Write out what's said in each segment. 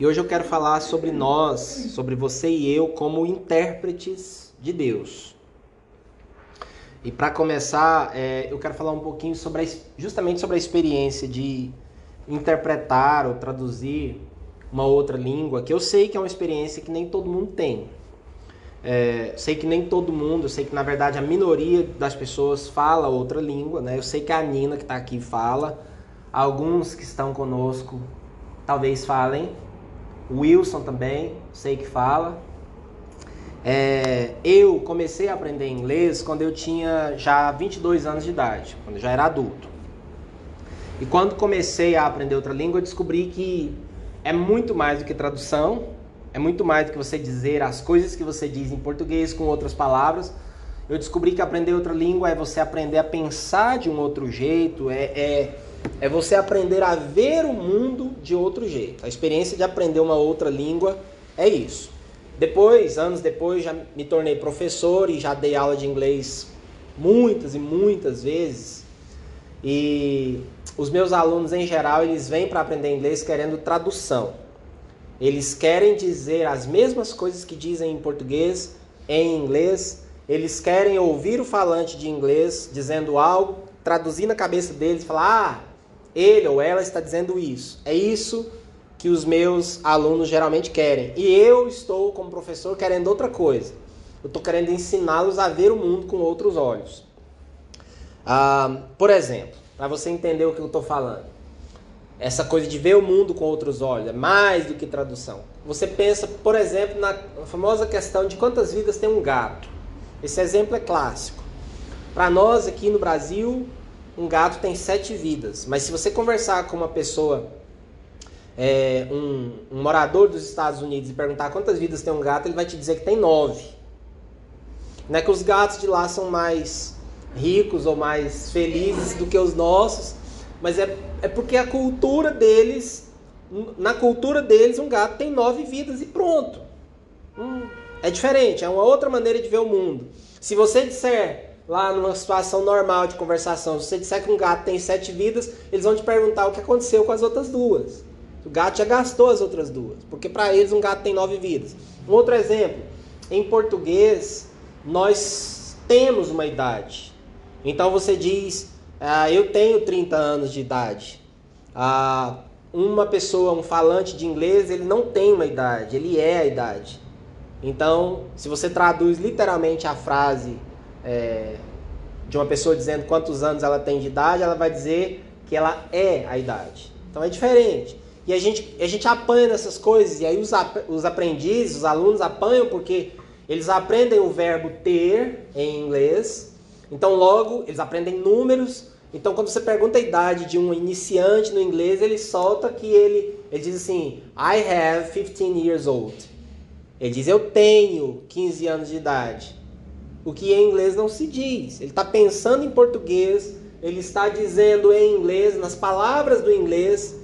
E hoje eu quero falar sobre nós, sobre você e eu como intérpretes de Deus. E para começar, é, eu quero falar um pouquinho sobre a, justamente sobre a experiência de interpretar ou traduzir uma outra língua, que eu sei que é uma experiência que nem todo mundo tem. É, sei que nem todo mundo, eu sei que na verdade a minoria das pessoas fala outra língua, né? Eu sei que a Nina que está aqui fala, alguns que estão conosco talvez falem, Wilson também, sei que fala. É, eu comecei a aprender inglês quando eu tinha já 22 anos de idade, quando eu já era adulto. E quando comecei a aprender outra língua, eu descobri que é muito mais do que tradução, é muito mais do que você dizer as coisas que você diz em português com outras palavras. Eu descobri que aprender outra língua é você aprender a pensar de um outro jeito, é, é é você aprender a ver o mundo de outro jeito. A experiência de aprender uma outra língua é isso. Depois, anos depois, já me tornei professor e já dei aula de inglês muitas e muitas vezes. E os meus alunos em geral, eles vêm para aprender inglês querendo tradução. Eles querem dizer as mesmas coisas que dizem em português em inglês. Eles querem ouvir o falante de inglês dizendo algo, traduzir na cabeça deles falar: "Ah, ele ou ela está dizendo isso. É isso que os meus alunos geralmente querem. E eu estou, como professor, querendo outra coisa. Eu estou querendo ensiná-los a ver o mundo com outros olhos. Ah, por exemplo, para você entender o que eu estou falando, essa coisa de ver o mundo com outros olhos é mais do que tradução. Você pensa, por exemplo, na famosa questão de quantas vidas tem um gato. Esse exemplo é clássico. Para nós aqui no Brasil, um gato tem sete vidas. Mas se você conversar com uma pessoa, é, um, um, morador dos Estados Unidos, e perguntar quantas vidas tem um gato, ele vai te dizer que tem nove. Não é que os gatos de lá são mais ricos ou mais felizes do que os nossos, mas é, é porque a cultura deles, na cultura deles, um gato tem nove vidas e pronto. Hum, é diferente, é uma outra maneira de ver o mundo. Se você disser lá numa situação normal de conversação, se você disser que um gato tem sete vidas, eles vão te perguntar o que aconteceu com as outras duas. O gato já gastou as outras duas, porque para eles um gato tem nove vidas. Um outro exemplo, em português, nós temos uma idade. Então você diz, ah, eu tenho 30 anos de idade. Ah, uma pessoa, um falante de inglês, ele não tem uma idade, ele é a idade. Então, se você traduz literalmente a frase é, de uma pessoa dizendo quantos anos ela tem de idade, ela vai dizer que ela é a idade. Então é diferente. E a gente, a gente apanha nessas coisas, e aí os, os aprendizes, os alunos apanham porque eles aprendem o verbo ter em inglês, então logo eles aprendem números. Então quando você pergunta a idade de um iniciante no inglês, ele solta que ele, ele diz assim: I have 15 years old. Ele diz: Eu tenho 15 anos de idade. O que em inglês não se diz. Ele está pensando em português, ele está dizendo em inglês, nas palavras do inglês,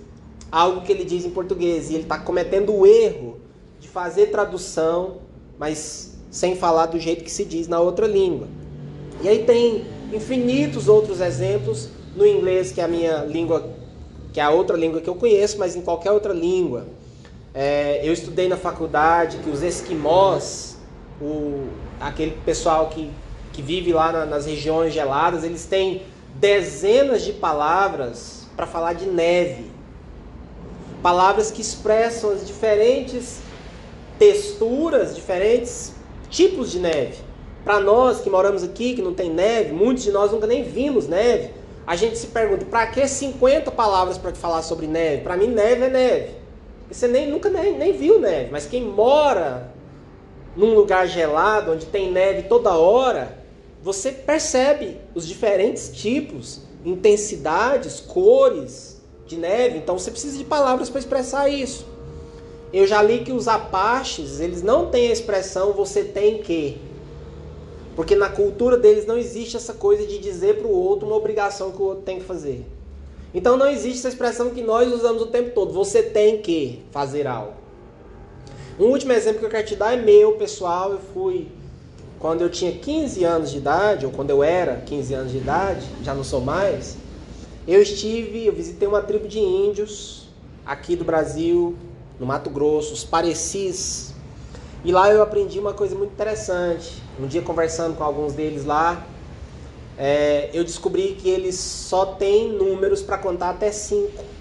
algo que ele diz em português. E ele está cometendo o erro de fazer tradução, mas sem falar do jeito que se diz na outra língua. E aí tem infinitos outros exemplos no inglês, que é a minha língua, que é a outra língua que eu conheço, mas em qualquer outra língua. É, eu estudei na faculdade que os esquimós, o, aquele pessoal que, que vive lá na, nas regiões geladas, eles têm dezenas de palavras para falar de neve. Palavras que expressam as diferentes texturas, diferentes tipos de neve. Para nós que moramos aqui, que não tem neve, muitos de nós nunca nem vimos neve, a gente se pergunta, para que 50 palavras para falar sobre neve? Para mim, neve é neve. Você nem, nunca nem, nem viu neve, mas quem mora num lugar gelado, onde tem neve toda hora, você percebe os diferentes tipos, intensidades, cores de neve. Então você precisa de palavras para expressar isso. Eu já li que os apaches, eles não têm a expressão você tem que. Porque na cultura deles não existe essa coisa de dizer para o outro uma obrigação que o outro tem que fazer. Então não existe essa expressão que nós usamos o tempo todo. Você tem que fazer algo. Um último exemplo que eu quero te dar é meu, pessoal. Eu fui quando eu tinha 15 anos de idade, ou quando eu era 15 anos de idade, já não sou mais. Eu estive, eu visitei uma tribo de índios aqui do Brasil, no Mato Grosso, os parecis. E lá eu aprendi uma coisa muito interessante. Um dia conversando com alguns deles lá, é, eu descobri que eles só têm números para contar até 5.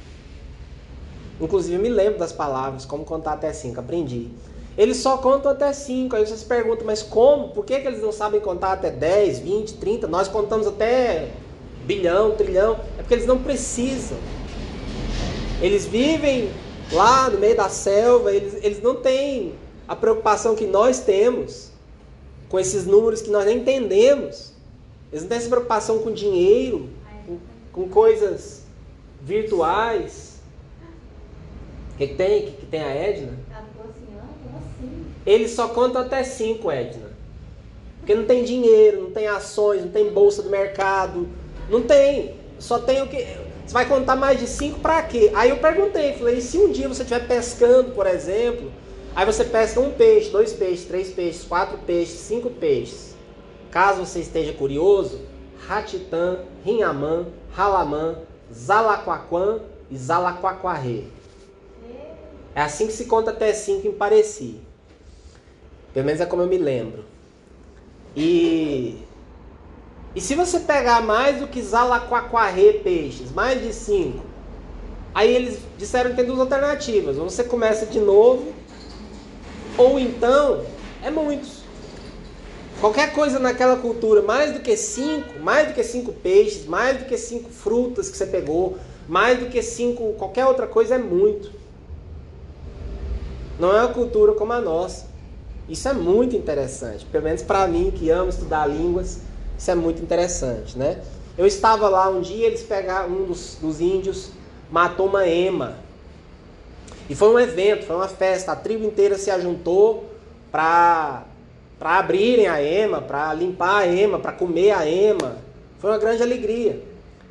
Inclusive eu me lembro das palavras, como contar até 5, aprendi. Eles só contam até 5. Aí você se pergunta, mas como? Por que, que eles não sabem contar até 10, 20, 30? Nós contamos até bilhão, trilhão. É porque eles não precisam. Eles vivem lá no meio da selva, eles, eles não têm a preocupação que nós temos com esses números que nós nem entendemos. Eles não têm essa preocupação com dinheiro, com, com coisas virtuais. O que, que, tem? O que, que tem a Edna? Eles só contam até 5, Edna. Porque não tem dinheiro, não tem ações, não tem bolsa do mercado. Não tem. Só tem o que. Você vai contar mais de 5 para quê? Aí eu perguntei, falei, e se um dia você estiver pescando, por exemplo, aí você pesca um peixe, dois peixes, três peixes, quatro peixes, cinco peixes. Caso você esteja curioso, Ratitã, Rinhamã, Halamã, Zalaquaquã e Zalaquaquarê. É assim que se conta até 5 em Pareci. Pelo menos é como eu me lembro. E e se você pegar mais do que Zalaquaquarê peixes, mais de 5, aí eles disseram que tem duas alternativas. Ou você começa de novo, ou então é muitos. Qualquer coisa naquela cultura, mais do que cinco, mais do que cinco peixes, mais do que cinco frutas que você pegou, mais do que cinco qualquer outra coisa é muito. Não é uma cultura como a nossa. Isso é muito interessante, pelo menos para mim que amo estudar línguas, isso é muito interessante, né? Eu estava lá um dia, eles pegaram um dos, dos índios, matou uma ema. E foi um evento, foi uma festa, a tribo inteira se ajuntou para para abrirem a ema, para limpar a ema, para comer a ema. Foi uma grande alegria.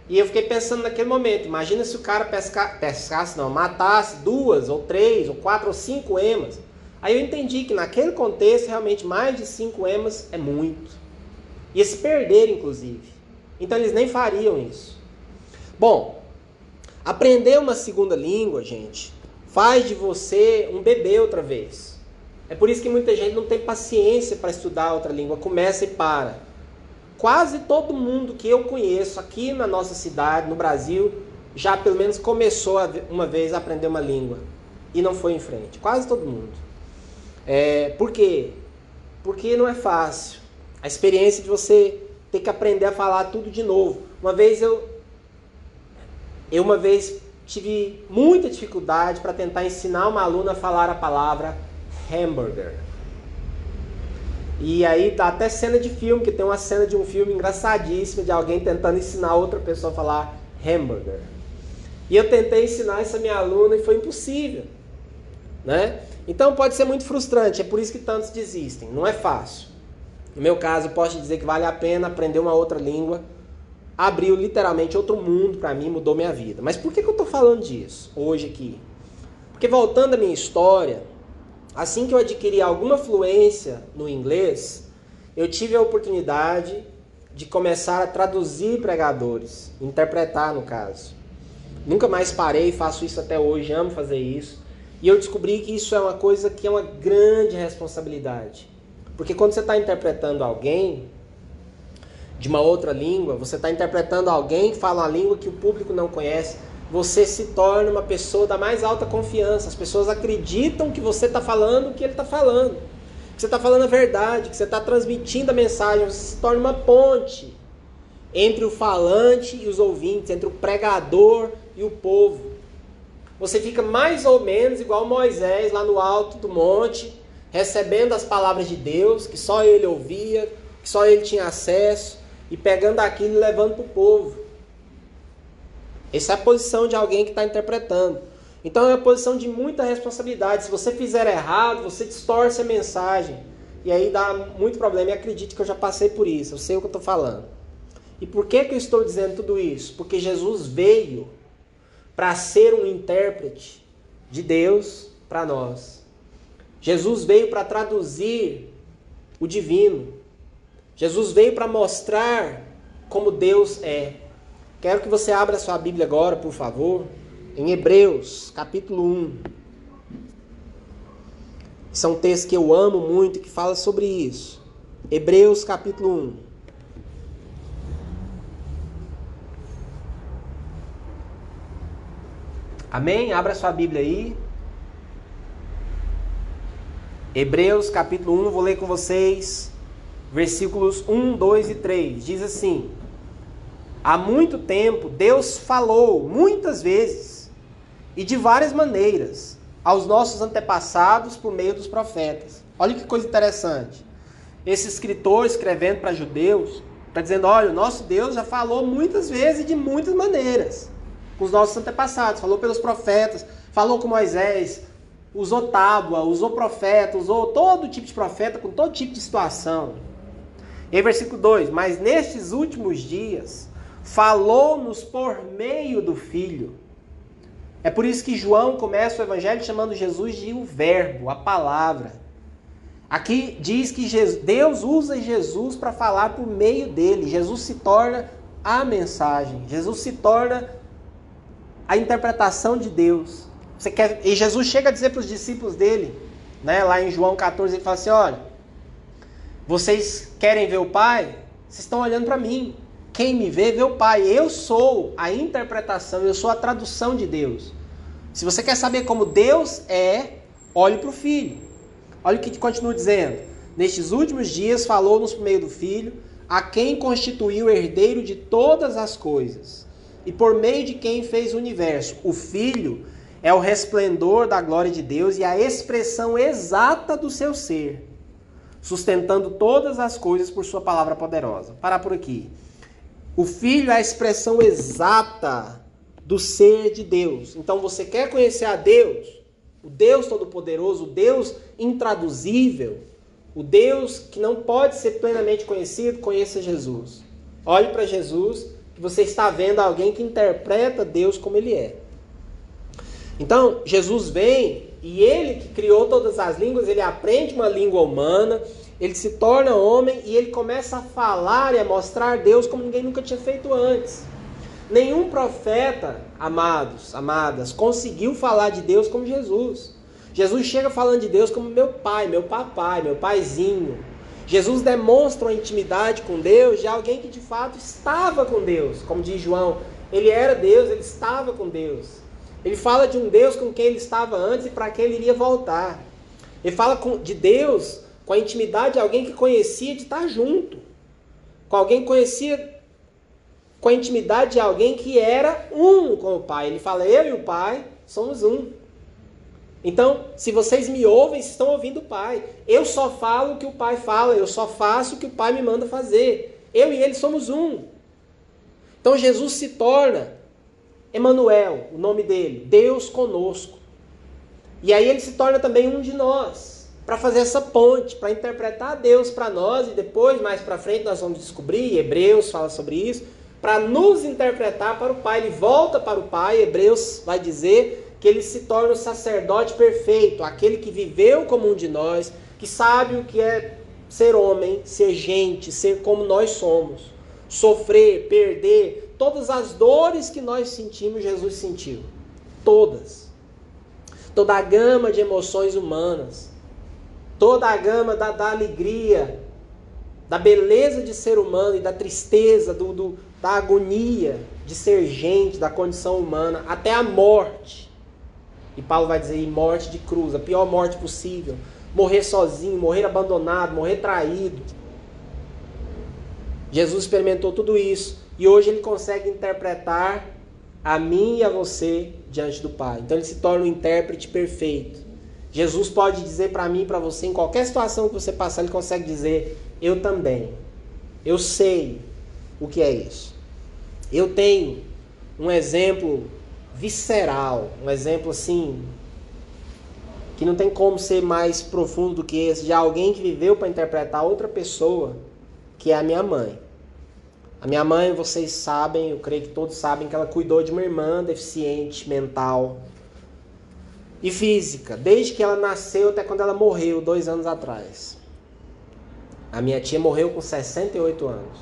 E eu fiquei pensando naquele momento, imagina se o cara pesca, pescasse, não, matasse duas, ou três, ou quatro, ou cinco emas. Aí eu entendi que naquele contexto, realmente, mais de cinco emas é muito. Ia se perder, inclusive. Então eles nem fariam isso. Bom, aprender uma segunda língua, gente, faz de você um bebê outra vez. É por isso que muita gente não tem paciência para estudar outra língua, começa e para. Quase todo mundo que eu conheço aqui na nossa cidade, no Brasil, já pelo menos começou uma vez a aprender uma língua e não foi em frente. Quase todo mundo. É, por quê? Porque não é fácil. A experiência de você ter que aprender a falar tudo de novo. Uma vez eu eu uma vez tive muita dificuldade para tentar ensinar uma aluna a falar a palavra hambúrguer. E aí dá até cena de filme, que tem uma cena de um filme engraçadíssima de alguém tentando ensinar outra pessoa a falar hambúrguer. E eu tentei ensinar essa minha aluna e foi impossível. Né? Então pode ser muito frustrante, é por isso que tantos desistem. Não é fácil. No meu caso, posso dizer que vale a pena aprender uma outra língua. Abriu literalmente outro mundo para mim, mudou minha vida. Mas por que, que eu estou falando disso hoje aqui? Porque voltando à minha história, assim que eu adquiri alguma fluência no inglês, eu tive a oportunidade de começar a traduzir pregadores, interpretar no caso. Nunca mais parei, faço isso até hoje, amo fazer isso. E eu descobri que isso é uma coisa que é uma grande responsabilidade. Porque quando você está interpretando alguém de uma outra língua, você está interpretando alguém que fala uma língua que o público não conhece, você se torna uma pessoa da mais alta confiança. As pessoas acreditam que você está falando o que ele está falando, que você está falando a verdade, que você está transmitindo a mensagem. Você se torna uma ponte entre o falante e os ouvintes, entre o pregador e o povo. Você fica mais ou menos igual Moisés lá no alto do monte, recebendo as palavras de Deus, que só ele ouvia, que só ele tinha acesso, e pegando aquilo e levando para o povo. Essa é a posição de alguém que está interpretando. Então é uma posição de muita responsabilidade. Se você fizer errado, você distorce a mensagem. E aí dá muito problema. E acredite que eu já passei por isso. Eu sei o que eu estou falando. E por que, que eu estou dizendo tudo isso? Porque Jesus veio para ser um intérprete de Deus para nós. Jesus veio para traduzir o divino. Jesus veio para mostrar como Deus é. Quero que você abra sua Bíblia agora, por favor, em Hebreus, capítulo 1. São textos que eu amo muito que fala sobre isso. Hebreus capítulo 1. Amém? Abra sua Bíblia aí. Hebreus capítulo 1, vou ler com vocês, versículos 1, 2 e 3. Diz assim: Há muito tempo Deus falou muitas vezes e de várias maneiras aos nossos antepassados por meio dos profetas. Olha que coisa interessante. Esse escritor escrevendo para judeus está dizendo: olha, o nosso Deus já falou muitas vezes e de muitas maneiras com os nossos antepassados, falou pelos profetas, falou com Moisés, usou tábua, usou profeta, usou todo tipo de profeta com todo tipo de situação. E aí, versículo 2: Mas nestes últimos dias falou-nos por meio do Filho é por isso que João começa o evangelho chamando Jesus de o Verbo, a palavra. Aqui diz que Deus usa Jesus para falar por meio dele. Jesus se torna a mensagem. Jesus se torna a interpretação de Deus. Você quer... E Jesus chega a dizer para os discípulos dele, né, lá em João 14, ele fala assim: olha, vocês querem ver o Pai? Vocês estão olhando para mim. Quem me vê, vê o Pai. Eu sou a interpretação, eu sou a tradução de Deus. Se você quer saber como Deus é, olhe para o Filho. Olha o que continua dizendo. Nestes últimos dias falou-nos por meio do Filho, a quem constituiu herdeiro de todas as coisas, e por meio de quem fez o universo. O Filho é o resplendor da glória de Deus e a expressão exata do seu ser, sustentando todas as coisas por sua palavra poderosa. Parar por aqui. O Filho é a expressão exata do ser de Deus. Então você quer conhecer a Deus, o Deus Todo-Poderoso, o Deus intraduzível, o Deus que não pode ser plenamente conhecido, conheça Jesus. Olhe para Jesus, que você está vendo alguém que interpreta Deus como ele é. Então, Jesus vem e ele que criou todas as línguas, ele aprende uma língua humana, ele se torna homem e ele começa a falar e a mostrar Deus como ninguém nunca tinha feito antes. Nenhum profeta, amados, amadas, conseguiu falar de Deus como Jesus. Jesus chega falando de Deus como meu pai, meu papai, meu paizinho. Jesus demonstra uma intimidade com Deus de alguém que de fato estava com Deus. Como diz João, ele era Deus, ele estava com Deus. Ele fala de um Deus com quem ele estava antes e para quem ele iria voltar. Ele fala de Deus com a intimidade de alguém que conhecia de estar junto, com alguém que conhecia com a intimidade de alguém que era um com o Pai. Ele fala: Eu e o Pai somos um. Então, se vocês me ouvem, vocês estão ouvindo o Pai. Eu só falo o que o Pai fala, eu só faço o que o Pai me manda fazer. Eu e ele somos um. Então Jesus se torna Emanuel, o nome dele, Deus conosco. E aí ele se torna também um de nós para fazer essa ponte, para interpretar Deus para nós e depois, mais para frente, nós vamos descobrir, Hebreus fala sobre isso, para nos interpretar para o Pai. Ele volta para o Pai, Hebreus vai dizer que ele se torna o sacerdote perfeito, aquele que viveu como um de nós, que sabe o que é ser homem, ser gente, ser como nós somos, sofrer, perder, todas as dores que nós sentimos, Jesus sentiu. Todas. Toda a gama de emoções humanas toda a gama da, da alegria, da beleza de ser humano e da tristeza, do, do, da agonia de ser gente, da condição humana, até a morte. E Paulo vai dizer, morte de cruz, a pior morte possível. Morrer sozinho, morrer abandonado, morrer traído. Jesus experimentou tudo isso e hoje ele consegue interpretar a mim e a você diante do Pai. Então ele se torna um intérprete perfeito. Jesus pode dizer para mim para você, em qualquer situação que você passar, ele consegue dizer: Eu também. Eu sei o que é isso. Eu tenho um exemplo visceral, um exemplo assim, que não tem como ser mais profundo do que esse, de alguém que viveu para interpretar outra pessoa, que é a minha mãe. A minha mãe, vocês sabem, eu creio que todos sabem, que ela cuidou de uma irmã deficiente mental e física, desde que ela nasceu até quando ela morreu, dois anos atrás. A minha tia morreu com 68 anos.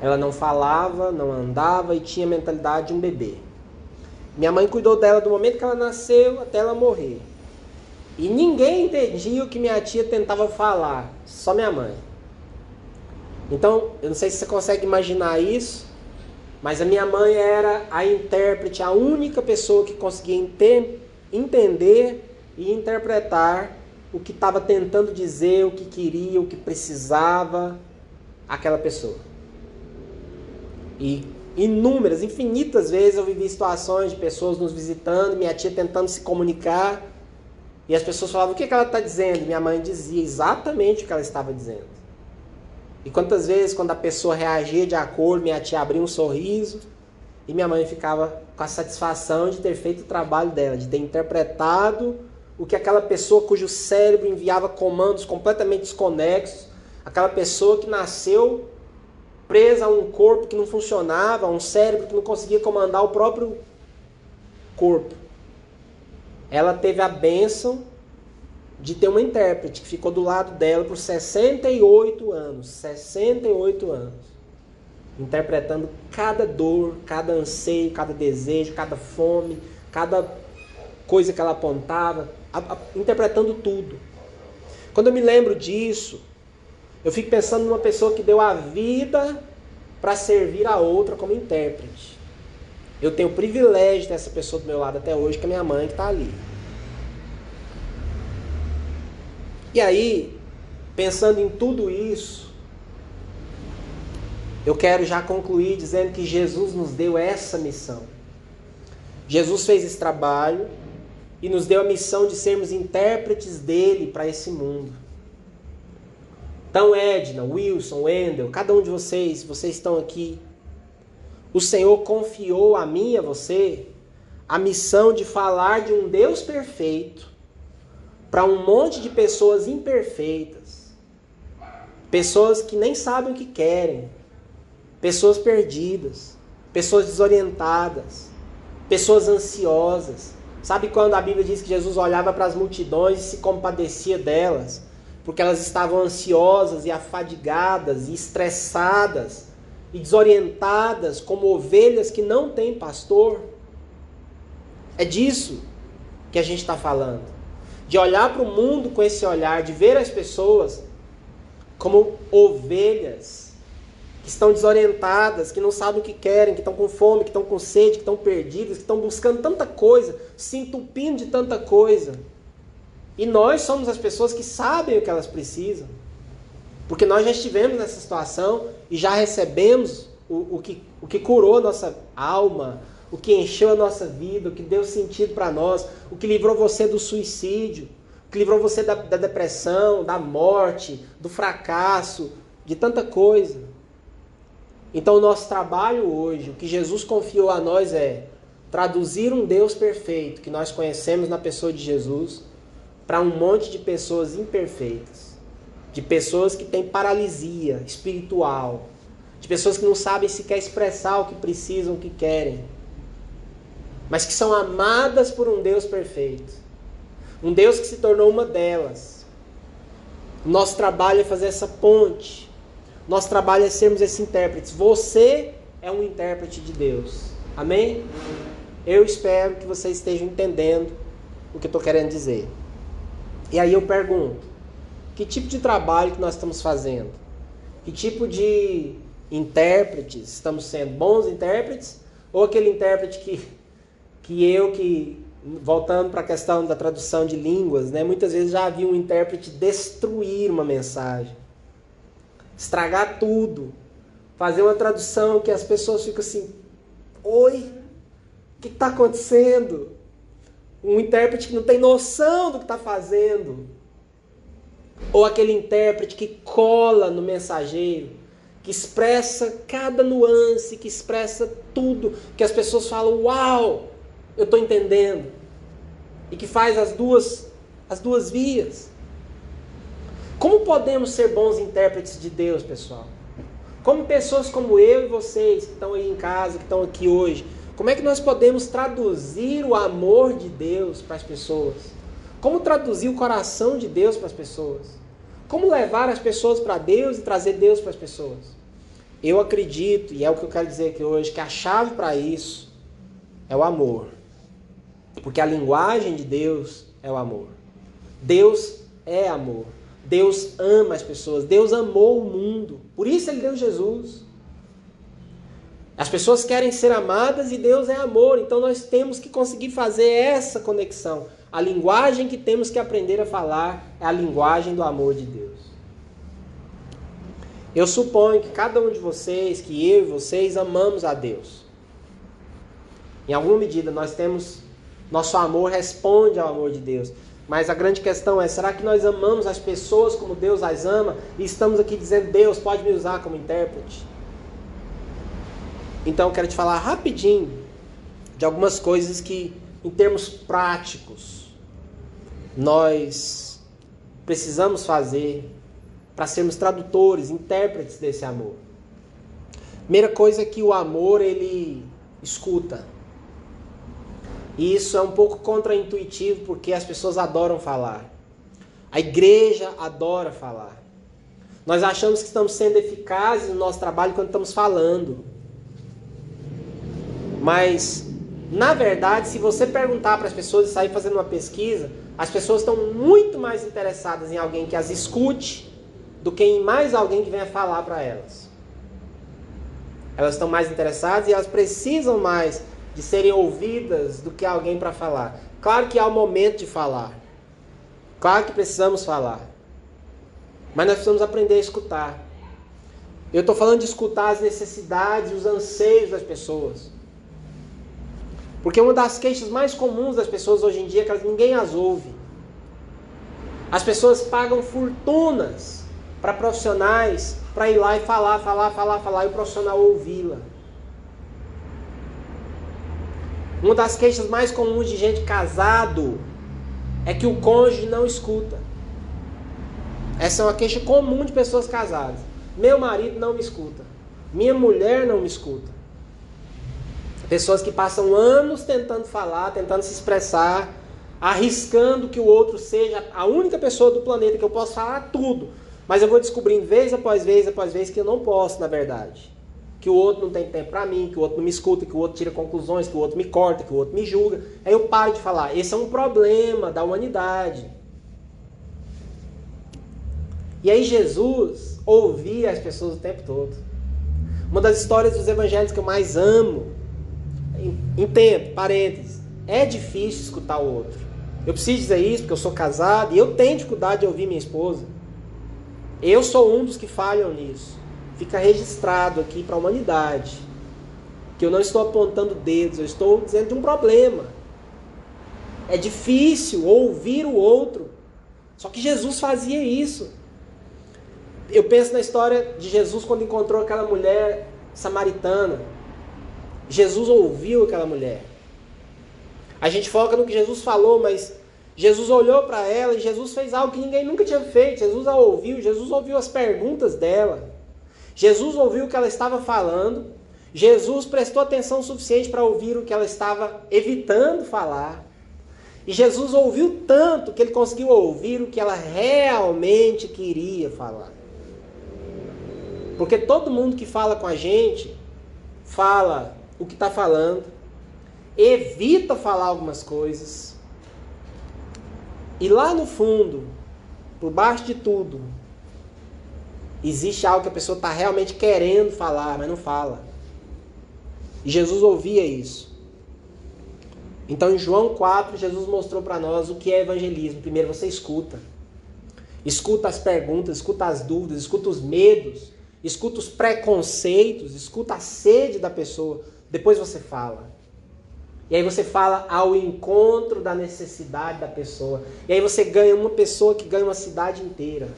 Ela não falava, não andava e tinha a mentalidade de um bebê. Minha mãe cuidou dela do momento que ela nasceu até ela morrer. E ninguém entendia o que minha tia tentava falar, só minha mãe. Então, eu não sei se você consegue imaginar isso, mas a minha mãe era a intérprete, a única pessoa que conseguia ente entender e interpretar o que estava tentando dizer, o que queria, o que precisava aquela pessoa. E inúmeras, infinitas vezes eu vivi situações de pessoas nos visitando, minha tia tentando se comunicar, e as pessoas falavam: O que, que ela está dizendo? Minha mãe dizia exatamente o que ela estava dizendo. E quantas vezes, quando a pessoa reagia de acordo, minha tia abria um sorriso e minha mãe ficava com a satisfação de ter feito o trabalho dela, de ter interpretado o que aquela pessoa cujo cérebro enviava comandos completamente desconexos, aquela pessoa que nasceu presa a um corpo que não funcionava, a um cérebro que não conseguia comandar o próprio corpo. Ela teve a bênção de ter uma intérprete que ficou do lado dela por 68 anos. 68 anos. Interpretando cada dor, cada anseio, cada desejo, cada fome, cada coisa que ela apontava, a, a, interpretando tudo. Quando eu me lembro disso, eu fico pensando numa pessoa que deu a vida para servir a outra como intérprete. Eu tenho o privilégio dessa pessoa do meu lado até hoje, que é minha mãe que está ali. E aí, pensando em tudo isso, eu quero já concluir dizendo que Jesus nos deu essa missão. Jesus fez esse trabalho e nos deu a missão de sermos intérpretes dele para esse mundo. Então, Edna, Wilson, Wendel, cada um de vocês, vocês estão aqui. O Senhor confiou a mim e a você a missão de falar de um Deus perfeito para um monte de pessoas imperfeitas, pessoas que nem sabem o que querem, pessoas perdidas, pessoas desorientadas, pessoas ansiosas. Sabe quando a Bíblia diz que Jesus olhava para as multidões e se compadecia delas, porque elas estavam ansiosas e afadigadas e estressadas e desorientadas como ovelhas que não têm pastor? É disso que a gente está falando de olhar para o mundo com esse olhar, de ver as pessoas como ovelhas que estão desorientadas, que não sabem o que querem, que estão com fome, que estão com sede, que estão perdidas, que estão buscando tanta coisa, se entupindo de tanta coisa. E nós somos as pessoas que sabem o que elas precisam. Porque nós já estivemos nessa situação e já recebemos o, o, que, o que curou nossa alma, o que encheu a nossa vida, o que deu sentido para nós, o que livrou você do suicídio, o que livrou você da, da depressão, da morte, do fracasso, de tanta coisa. Então, o nosso trabalho hoje, o que Jesus confiou a nós é traduzir um Deus perfeito que nós conhecemos na pessoa de Jesus para um monte de pessoas imperfeitas, de pessoas que têm paralisia espiritual, de pessoas que não sabem sequer expressar o que precisam, o que querem mas que são amadas por um Deus perfeito. Um Deus que se tornou uma delas. Nosso trabalho é fazer essa ponte. Nosso trabalho é sermos esses intérpretes. Você é um intérprete de Deus. Amém? Eu espero que você esteja entendendo o que eu estou querendo dizer. E aí eu pergunto: que tipo de trabalho que nós estamos fazendo? Que tipo de intérpretes estamos sendo? Bons intérpretes? Ou aquele intérprete que que eu que voltando para a questão da tradução de línguas, né, muitas vezes já havia um intérprete destruir uma mensagem, estragar tudo, fazer uma tradução que as pessoas ficam assim: Oi, o que está acontecendo? Um intérprete que não tem noção do que está fazendo. Ou aquele intérprete que cola no mensageiro, que expressa cada nuance, que expressa tudo, que as pessoas falam: Uau! eu estou entendendo. E que faz as duas, as duas vias. Como podemos ser bons intérpretes de Deus, pessoal? Como pessoas como eu e vocês que estão aí em casa, que estão aqui hoje, como é que nós podemos traduzir o amor de Deus para as pessoas? Como traduzir o coração de Deus para as pessoas? Como levar as pessoas para Deus e trazer Deus para as pessoas? Eu acredito, e é o que eu quero dizer aqui hoje, que a chave para isso é o amor. Porque a linguagem de Deus é o amor. Deus é amor. Deus ama as pessoas. Deus amou o mundo. Por isso ele deu Jesus. As pessoas querem ser amadas e Deus é amor. Então nós temos que conseguir fazer essa conexão. A linguagem que temos que aprender a falar é a linguagem do amor de Deus. Eu suponho que cada um de vocês, que eu e vocês amamos a Deus. Em alguma medida nós temos nosso amor responde ao amor de Deus. Mas a grande questão é: será que nós amamos as pessoas como Deus as ama e estamos aqui dizendo, Deus pode me usar como intérprete? Então eu quero te falar rapidinho de algumas coisas que, em termos práticos, nós precisamos fazer para sermos tradutores, intérpretes desse amor. Primeira coisa é que o amor ele escuta. E isso é um pouco contraintuitivo porque as pessoas adoram falar. A igreja adora falar. Nós achamos que estamos sendo eficazes no nosso trabalho quando estamos falando. Mas, na verdade, se você perguntar para as pessoas e sair fazendo uma pesquisa, as pessoas estão muito mais interessadas em alguém que as escute do que em mais alguém que venha falar para elas. Elas estão mais interessadas e elas precisam mais de serem ouvidas do que alguém para falar. Claro que há o momento de falar. Claro que precisamos falar. Mas nós precisamos aprender a escutar. Eu estou falando de escutar as necessidades os anseios das pessoas. Porque uma das queixas mais comuns das pessoas hoje em dia é que ninguém as ouve. As pessoas pagam fortunas para profissionais para ir lá e falar, falar, falar, falar e o profissional ouvi-la. Uma das queixas mais comuns de gente casado é que o cônjuge não escuta. Essa é uma queixa comum de pessoas casadas. Meu marido não me escuta. Minha mulher não me escuta. Pessoas que passam anos tentando falar, tentando se expressar, arriscando que o outro seja a única pessoa do planeta que eu posso falar tudo. Mas eu vou descobrindo vez após vez após vez que eu não posso, na verdade que o outro não tem tempo para mim, que o outro não me escuta, que o outro tira conclusões, que o outro me corta, que o outro me julga. Aí eu paro de falar. Esse é um problema da humanidade. E aí Jesus ouvia as pessoas o tempo todo. Uma das histórias dos evangelhos que eu mais amo, entendo, parênteses, é difícil escutar o outro. Eu preciso dizer isso porque eu sou casado e eu tenho dificuldade de ouvir minha esposa. Eu sou um dos que falham nisso fica registrado aqui para a humanidade. Que eu não estou apontando dedos, eu estou dizendo de um problema. É difícil ouvir o outro. Só que Jesus fazia isso. Eu penso na história de Jesus quando encontrou aquela mulher samaritana. Jesus ouviu aquela mulher. A gente foca no que Jesus falou, mas Jesus olhou para ela e Jesus fez algo que ninguém nunca tinha feito. Jesus a ouviu, Jesus ouviu as perguntas dela. Jesus ouviu o que ela estava falando, Jesus prestou atenção suficiente para ouvir o que ela estava evitando falar. E Jesus ouviu tanto que ele conseguiu ouvir o que ela realmente queria falar. Porque todo mundo que fala com a gente fala o que está falando, evita falar algumas coisas. E lá no fundo, por baixo de tudo, Existe algo que a pessoa está realmente querendo falar, mas não fala. E Jesus ouvia isso. Então em João 4, Jesus mostrou para nós o que é evangelismo. Primeiro você escuta. Escuta as perguntas, escuta as dúvidas, escuta os medos, escuta os preconceitos, escuta a sede da pessoa. Depois você fala. E aí você fala ao encontro da necessidade da pessoa. E aí você ganha uma pessoa que ganha uma cidade inteira.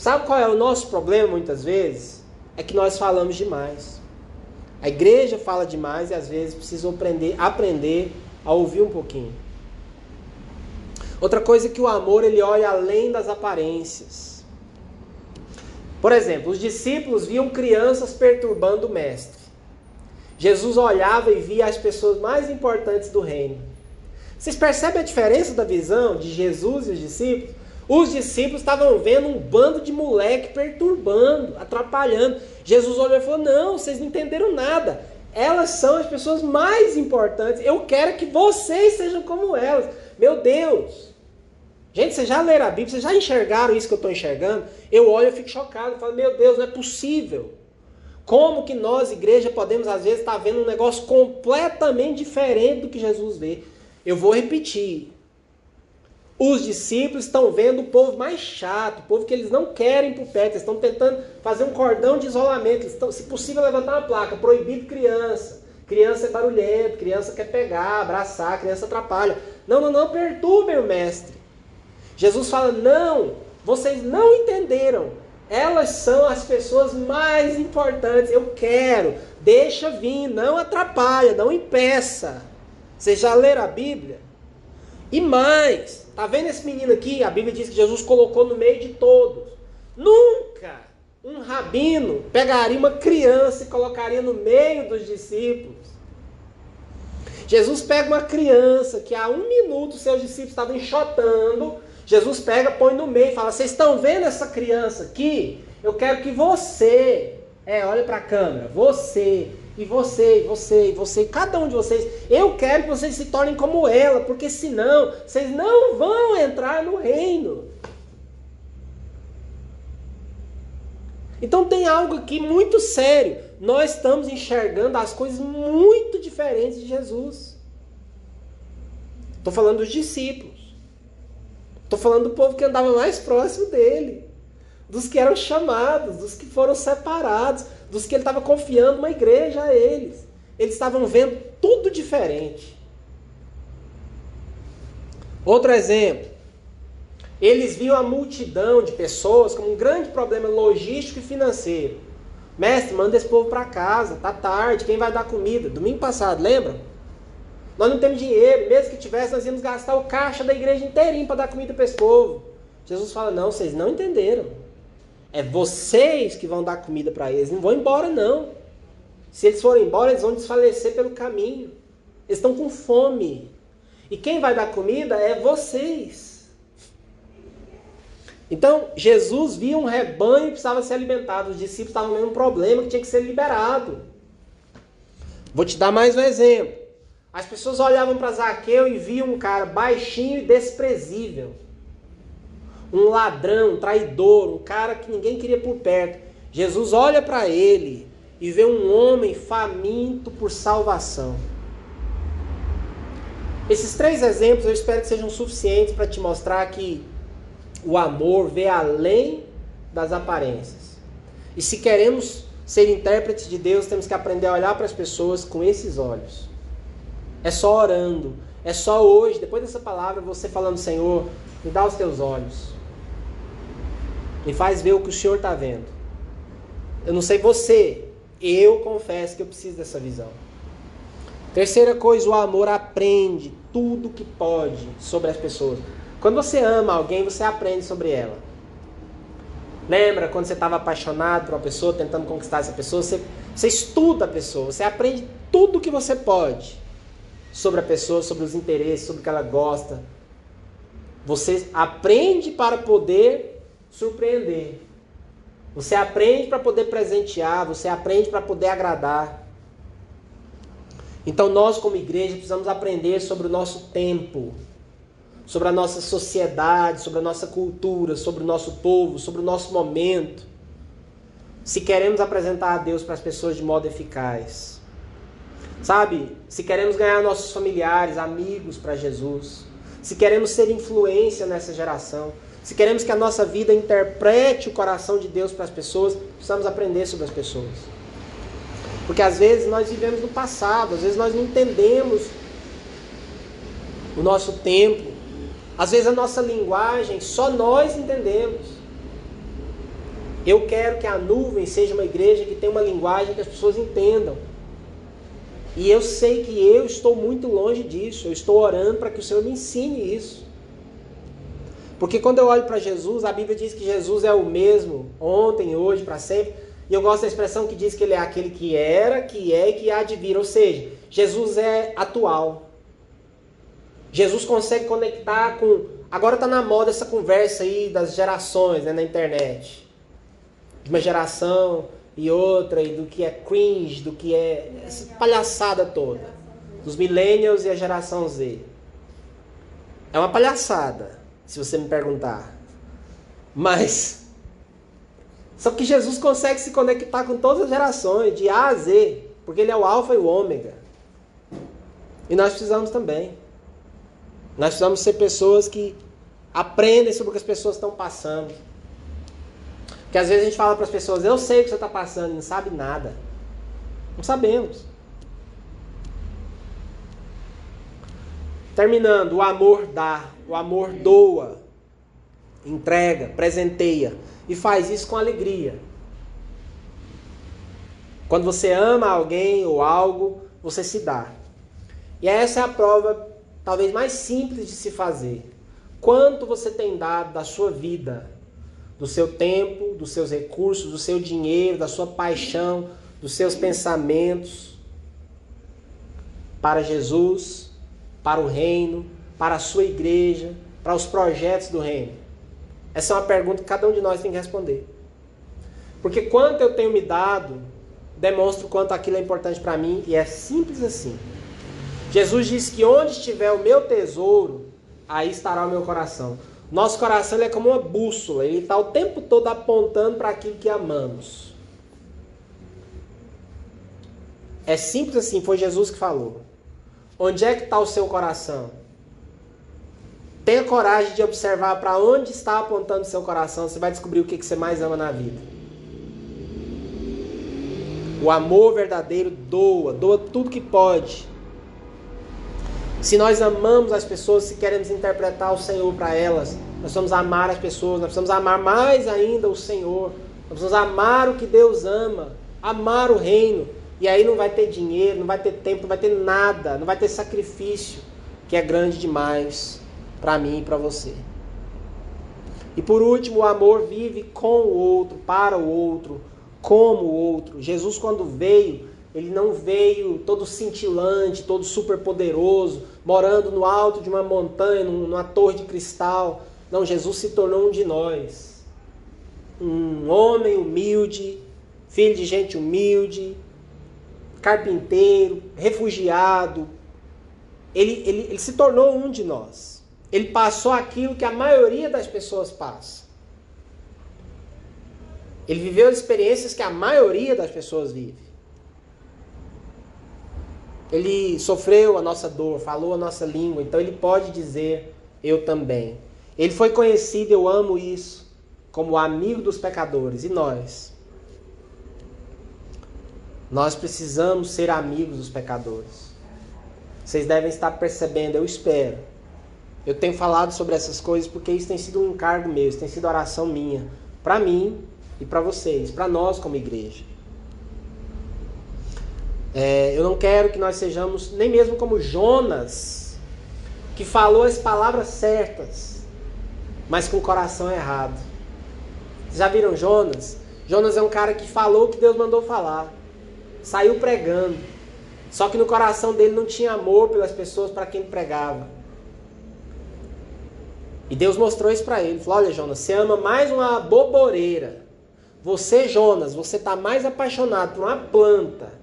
Sabe qual é o nosso problema muitas vezes? É que nós falamos demais. A igreja fala demais e às vezes precisa aprender, aprender a ouvir um pouquinho. Outra coisa é que o amor ele olha além das aparências. Por exemplo, os discípulos viam crianças perturbando o mestre. Jesus olhava e via as pessoas mais importantes do reino. Vocês percebem a diferença da visão de Jesus e os discípulos? Os discípulos estavam vendo um bando de moleque perturbando, atrapalhando. Jesus olhou e falou: Não, vocês não entenderam nada. Elas são as pessoas mais importantes. Eu quero que vocês sejam como elas. Meu Deus! Gente, vocês já leram a Bíblia? Vocês já enxergaram isso que eu estou enxergando? Eu olho e fico chocado. falo, meu Deus, não é possível. Como que nós, igreja, podemos às vezes estar tá vendo um negócio completamente diferente do que Jesus vê? Eu vou repetir. Os discípulos estão vendo o povo mais chato, o povo que eles não querem por perto, eles estão tentando fazer um cordão de isolamento, eles estão, se possível, levantar uma placa, proibido criança. Criança é barulhento, criança quer pegar, abraçar, criança atrapalha. Não, não, não perturbem o mestre. Jesus fala: não, vocês não entenderam. Elas são as pessoas mais importantes. Eu quero. Deixa vir, não atrapalha, não impeça. Vocês já leram a Bíblia? E mais, tá vendo esse menino aqui? A Bíblia diz que Jesus colocou no meio de todos. Nunca um rabino pegaria uma criança e colocaria no meio dos discípulos. Jesus pega uma criança que há um minuto seus discípulos estavam enxotando Jesus pega, põe no meio e fala: Vocês estão vendo essa criança aqui? Eu quero que você, é, olha para a câmera, você, e você, e você, e você, cada um de vocês, eu quero que vocês se tornem como ela, porque senão vocês não vão entrar no reino. Então tem algo aqui muito sério. Nós estamos enxergando as coisas muito diferentes de Jesus. Estou falando dos discípulos. Estou falando do povo que andava mais próximo dele, dos que eram chamados, dos que foram separados, dos que ele estava confiando uma igreja a eles. Eles estavam vendo tudo diferente. Outro exemplo. Eles viam a multidão de pessoas como um grande problema logístico e financeiro. Mestre, manda esse povo para casa, tá tarde, quem vai dar comida? Domingo passado, lembra? Nós não temos dinheiro, mesmo que tivesse, nós íamos gastar o caixa da igreja inteirinho para dar comida para esse povo. Jesus fala: não, vocês não entenderam. É vocês que vão dar comida para eles, não vão embora, não. Se eles forem embora, eles vão desfalecer pelo caminho. Eles estão com fome. E quem vai dar comida é vocês. Então, Jesus via um rebanho que precisava ser alimentado. Os discípulos estavam vendo um problema que tinha que ser liberado. Vou te dar mais um exemplo. As pessoas olhavam para Zaqueu e viam um cara baixinho e desprezível. Um ladrão, um traidor, um cara que ninguém queria por perto. Jesus olha para ele e vê um homem faminto por salvação. Esses três exemplos eu espero que sejam suficientes para te mostrar que o amor vê além das aparências. E se queremos ser intérpretes de Deus, temos que aprender a olhar para as pessoas com esses olhos. É só orando. É só hoje, depois dessa palavra, você falando, Senhor, me dá os teus olhos. Me faz ver o que o Senhor está vendo. Eu não sei você, eu confesso que eu preciso dessa visão. Terceira coisa, o amor aprende tudo que pode sobre as pessoas. Quando você ama alguém, você aprende sobre ela. Lembra quando você estava apaixonado por uma pessoa, tentando conquistar essa pessoa? Você, você estuda a pessoa, você aprende tudo que você pode sobre a pessoa, sobre os interesses, sobre o que ela gosta. Você aprende para poder surpreender. Você aprende para poder presentear, você aprende para poder agradar. Então nós como igreja precisamos aprender sobre o nosso tempo, sobre a nossa sociedade, sobre a nossa cultura, sobre o nosso povo, sobre o nosso momento. Se queremos apresentar a Deus para as pessoas de modo eficaz. Sabe, se queremos ganhar nossos familiares, amigos para Jesus, se queremos ser influência nessa geração, se queremos que a nossa vida interprete o coração de Deus para as pessoas, precisamos aprender sobre as pessoas. Porque às vezes nós vivemos no passado, às vezes nós não entendemos o nosso tempo, às vezes a nossa linguagem só nós entendemos. Eu quero que a nuvem seja uma igreja que tenha uma linguagem que as pessoas entendam. E eu sei que eu estou muito longe disso. Eu estou orando para que o Senhor me ensine isso. Porque quando eu olho para Jesus, a Bíblia diz que Jesus é o mesmo ontem, hoje, para sempre. E eu gosto da expressão que diz que ele é aquele que era, que é e que há de vir. Ou seja, Jesus é atual. Jesus consegue conectar com. Agora está na moda essa conversa aí das gerações né, na internet. De uma geração e outra, e do que é cringe, do que é essa palhaçada toda. Dos millennials e a geração Z. É uma palhaçada. Se você me perguntar. Mas só que Jesus consegue se conectar com todas as gerações, de A a Z, porque ele é o alfa e o ômega. E nós precisamos também. Nós precisamos ser pessoas que aprendem sobre o que as pessoas estão passando. Porque às vezes a gente fala para as pessoas, eu sei o que você está passando, e não sabe nada. Não sabemos. Terminando, o amor dá, o amor doa, entrega, presenteia e faz isso com alegria. Quando você ama alguém ou algo, você se dá. E essa é a prova talvez mais simples de se fazer. Quanto você tem dado da sua vida, do seu tempo, dos seus recursos, do seu dinheiro, da sua paixão, dos seus pensamentos para Jesus, para o reino, para a sua igreja, para os projetos do reino? Essa é uma pergunta que cada um de nós tem que responder. Porque quanto eu tenho me dado, demonstra o quanto aquilo é importante para mim e é simples assim. Jesus disse que onde estiver o meu tesouro, aí estará o meu coração. Nosso coração é como uma bússola, ele está o tempo todo apontando para aquilo que amamos. É simples assim, foi Jesus que falou. Onde é que está o seu coração? Tenha coragem de observar para onde está apontando o seu coração, você vai descobrir o que você mais ama na vida. O amor verdadeiro doa, doa tudo que pode. Se nós amamos as pessoas, se queremos interpretar o Senhor para elas, nós precisamos amar as pessoas, nós precisamos amar mais ainda o Senhor. Nós precisamos amar o que Deus ama, amar o reino. E aí não vai ter dinheiro, não vai ter tempo, não vai ter nada, não vai ter sacrifício, que é grande demais para mim e para você. E por último, o amor vive com o outro, para o outro, como o outro. Jesus, quando veio, ele não veio todo cintilante, todo super poderoso, morando no alto de uma montanha, numa torre de cristal. Não, Jesus se tornou um de nós. Um homem humilde, filho de gente humilde, carpinteiro, refugiado. Ele, ele, ele se tornou um de nós. Ele passou aquilo que a maioria das pessoas passa. Ele viveu experiências que a maioria das pessoas vive. Ele sofreu a nossa dor, falou a nossa língua, então ele pode dizer eu também. Ele foi conhecido, eu amo isso, como amigo dos pecadores. E nós? Nós precisamos ser amigos dos pecadores. Vocês devem estar percebendo, eu espero. Eu tenho falado sobre essas coisas porque isso tem sido um encargo meu, isso tem sido oração minha, para mim e para vocês, para nós como igreja. É, eu não quero que nós sejamos nem mesmo como Jonas, que falou as palavras certas, mas com o coração errado. Já viram Jonas? Jonas é um cara que falou o que Deus mandou falar, saiu pregando, só que no coração dele não tinha amor pelas pessoas para quem pregava. E Deus mostrou isso para ele. Falou: Olha, Jonas, você ama mais uma boboreira. Você, Jonas, você está mais apaixonado por uma planta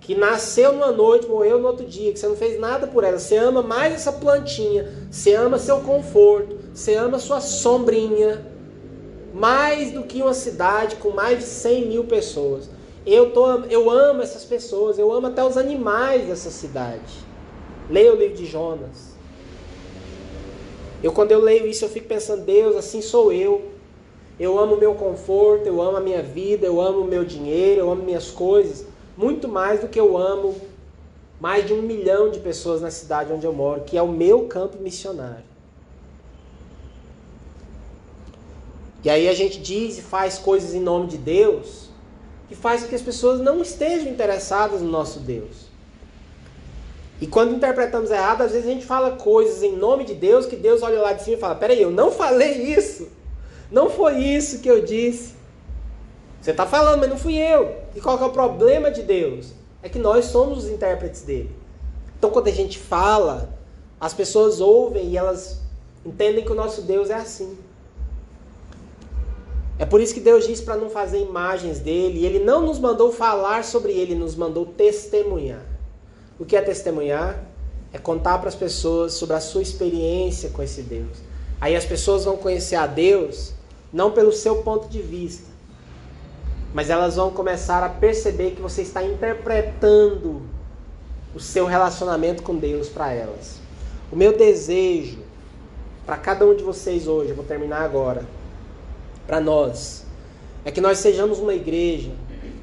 que nasceu numa noite, morreu no outro dia, que você não fez nada por ela. Você ama mais essa plantinha, você ama seu conforto, você ama sua sombrinha, mais do que uma cidade com mais de 100 mil pessoas. Eu, tô, eu amo essas pessoas, eu amo até os animais dessa cidade. Leia o livro de Jonas. Eu, quando eu leio isso, eu fico pensando, Deus, assim sou eu. Eu amo o meu conforto, eu amo a minha vida, eu amo o meu dinheiro, eu amo minhas coisas muito mais do que eu amo mais de um milhão de pessoas na cidade onde eu moro, que é o meu campo missionário. E aí a gente diz e faz coisas em nome de Deus que faz com que as pessoas não estejam interessadas no nosso Deus. E quando interpretamos errado, às vezes a gente fala coisas em nome de Deus que Deus olha lá de cima e fala: Peraí, eu não falei isso. Não foi isso que eu disse. Você está falando, mas não fui eu. E qual é o problema de Deus? É que nós somos os intérpretes dele. Então, quando a gente fala, as pessoas ouvem e elas entendem que o nosso Deus é assim. É por isso que Deus diz para não fazer imagens dele. E ele não nos mandou falar sobre ele, nos mandou testemunhar. O que é testemunhar? É contar para as pessoas sobre a sua experiência com esse Deus. Aí as pessoas vão conhecer a Deus não pelo seu ponto de vista, mas elas vão começar a perceber que você está interpretando o seu relacionamento com Deus para elas. O meu desejo para cada um de vocês hoje, eu vou terminar agora, para nós, é que nós sejamos uma igreja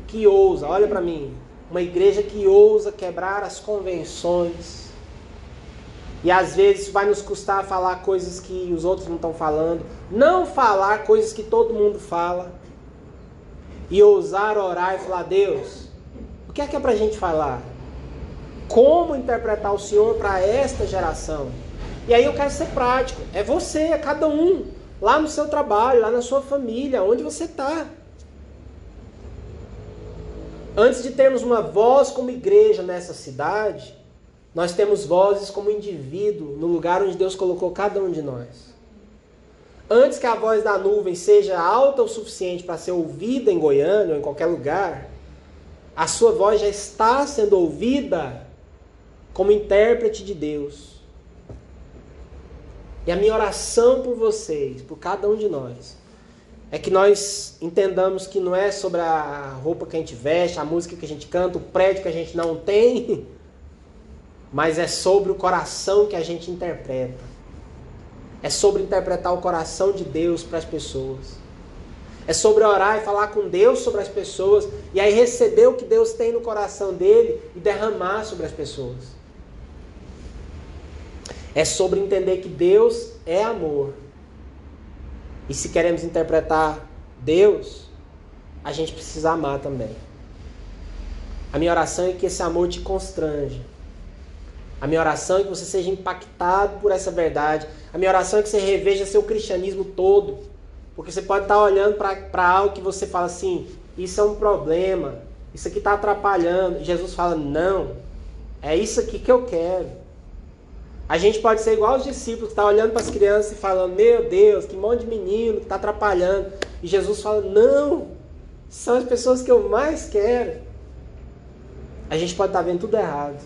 que ousa, olha para mim, uma igreja que ousa quebrar as convenções. E às vezes vai nos custar falar coisas que os outros não estão falando, não falar coisas que todo mundo fala. E ousar orar e falar: Deus, o que é que é para a gente falar? Como interpretar o Senhor para esta geração? E aí eu quero ser prático. É você, é cada um. Lá no seu trabalho, lá na sua família, onde você está. Antes de termos uma voz como igreja nessa cidade, nós temos vozes como indivíduo no lugar onde Deus colocou cada um de nós. Antes que a voz da nuvem seja alta o suficiente para ser ouvida em Goiânia ou em qualquer lugar, a sua voz já está sendo ouvida como intérprete de Deus. E a minha oração por vocês, por cada um de nós, é que nós entendamos que não é sobre a roupa que a gente veste, a música que a gente canta, o prédio que a gente não tem, mas é sobre o coração que a gente interpreta. É sobre interpretar o coração de Deus para as pessoas. É sobre orar e falar com Deus sobre as pessoas e aí receber o que Deus tem no coração dele e derramar sobre as pessoas. É sobre entender que Deus é amor e se queremos interpretar Deus, a gente precisa amar também. A minha oração é que esse amor te constrange. A minha oração é que você seja impactado por essa verdade. A minha oração é que você reveja seu cristianismo todo. Porque você pode estar olhando para algo que você fala assim: isso é um problema, isso aqui está atrapalhando. Jesus fala: não, é isso aqui que eu quero. A gente pode ser igual os discípulos que tá olhando para as crianças e falando: Meu Deus, que monte de menino que está atrapalhando. E Jesus fala: Não, são as pessoas que eu mais quero. A gente pode estar tá vendo tudo errado.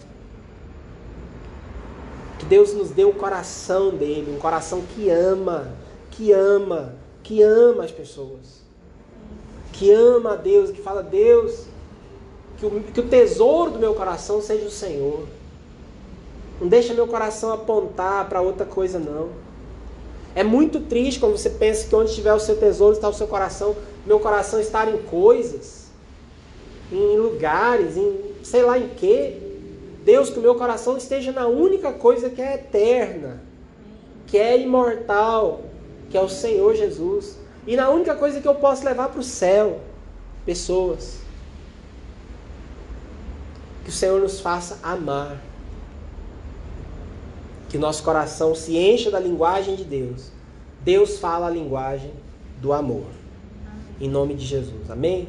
Que Deus nos dê o coração dele, um coração que ama, que ama, que ama as pessoas. Que ama a Deus, que fala: Deus, que o, que o tesouro do meu coração seja o Senhor. Não deixa meu coração apontar para outra coisa, não. É muito triste quando você pensa que onde estiver o seu tesouro está o seu coração. Meu coração está em coisas, em lugares, em sei lá em quê. Deus, que o meu coração esteja na única coisa que é eterna, que é imortal, que é o Senhor Jesus. E na única coisa que eu posso levar para o céu, pessoas. Que o Senhor nos faça amar que nosso coração se encha da linguagem de Deus. Deus fala a linguagem do amor. Em nome de Jesus. Amém?